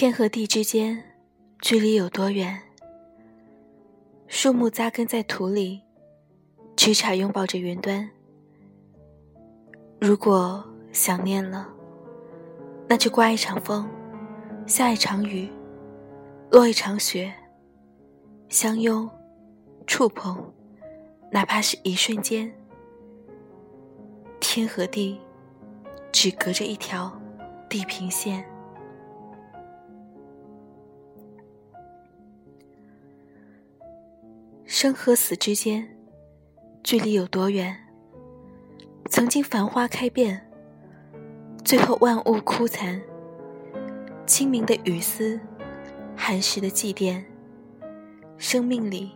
天和地之间，距离有多远？树木扎根在土里，枝杈拥抱着云端。如果想念了，那就刮一场风，下一场雨，落一场雪，相拥，触碰，哪怕是一瞬间。天和地，只隔着一条地平线。生和死之间，距离有多远？曾经繁花开遍，最后万物枯残。清明的雨丝，寒食的祭奠。生命里，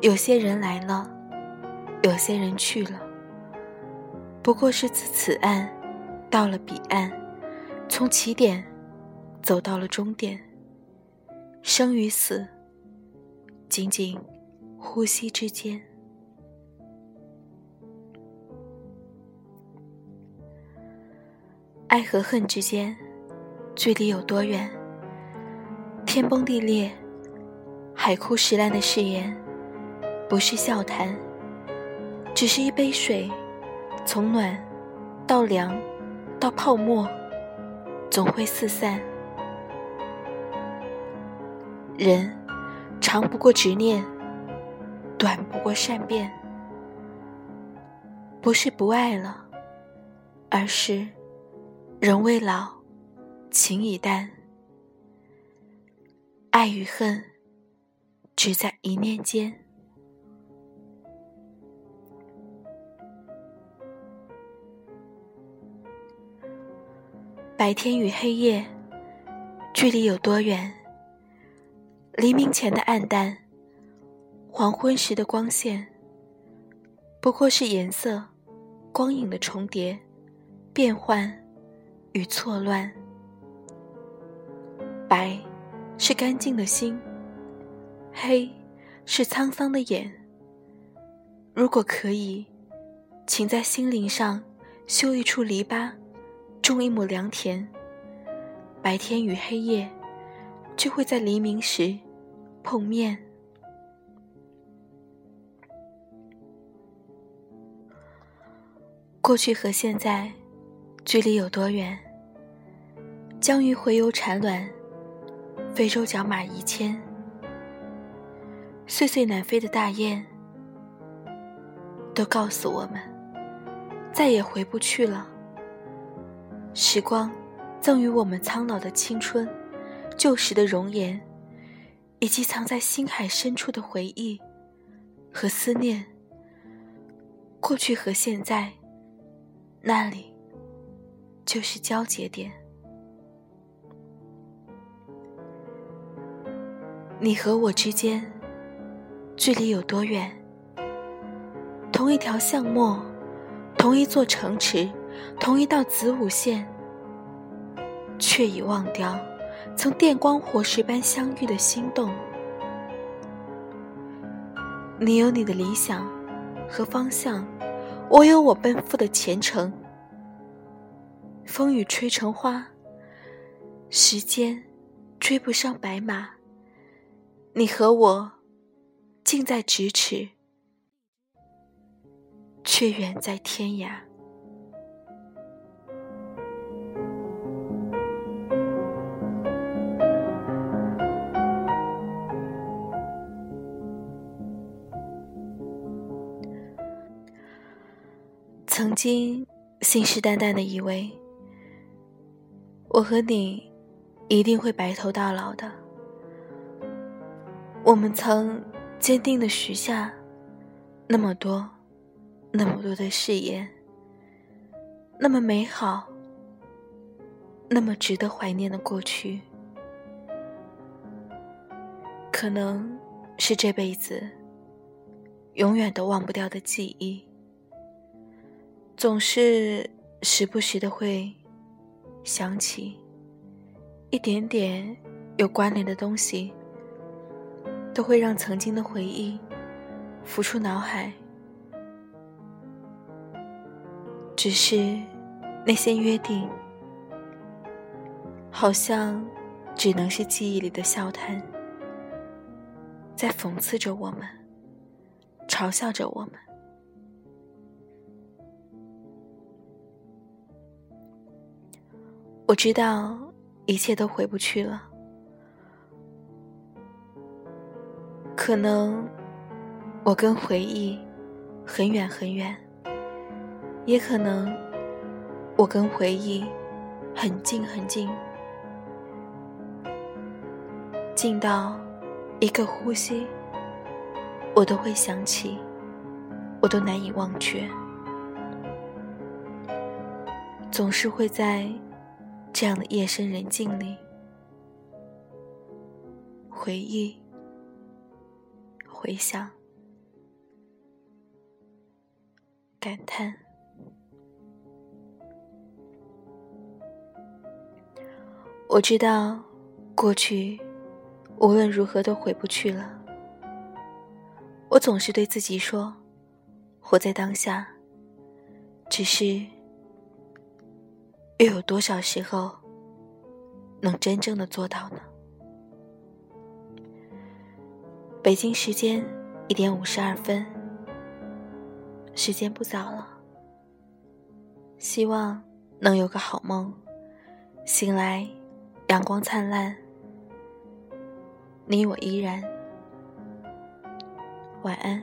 有些人来了，有些人去了。不过是自此岸到了彼岸，从起点走到了终点。生与死，仅仅呼吸之间。爱和恨之间，距离有多远？天崩地裂，海枯石烂的誓言，不是笑谈，只是一杯水。从暖到凉，到泡沫，总会四散。人长不过执念，短不过善变。不是不爱了，而是人未老，情已淡。爱与恨，只在一念间。白天与黑夜，距离有多远？黎明前的暗淡，黄昏时的光线，不过是颜色、光影的重叠、变换与错乱。白，是干净的心；黑，是沧桑的眼。如果可以，请在心灵上修一处篱笆。种一亩良田，白天与黑夜就会在黎明时碰面。过去和现在距离有多远？江鱼洄游产卵，非洲角马移迁，岁岁南飞的大雁，都告诉我们，再也回不去了。时光赠予我们苍老的青春、旧时的容颜，以及藏在心海深处的回忆和思念。过去和现在，那里就是交界点。你和我之间，距离有多远？同一条巷陌，同一座城池。同一道子午线，却已忘掉曾电光火石般相遇的心动。你有你的理想和方向，我有我奔赴的前程。风雨吹成花，时间追不上白马。你和我，近在咫尺，却远在天涯。曾经信誓旦旦的以为，我和你一定会白头到老的。我们曾坚定的许下那么多、那么多的誓言，那么美好、那么值得怀念的过去，可能是这辈子永远都忘不掉的记忆。总是时不时的会想起一点点有关联的东西，都会让曾经的回忆浮出脑海。只是那些约定，好像只能是记忆里的笑谈，在讽刺着我们，嘲笑着我们。我知道一切都回不去了，可能我跟回忆很远很远，也可能我跟回忆很近很近。近到一个呼吸，我都会想起，我都难以忘却。总是会在这样的夜深人静里，回忆、回想、感叹。我知道过去。无论如何都回不去了。我总是对自己说：“活在当下。”只是，又有多少时候能真正的做到呢？北京时间一点五十二分，时间不早了。希望能有个好梦，醒来阳光灿烂。你我依然，晚安。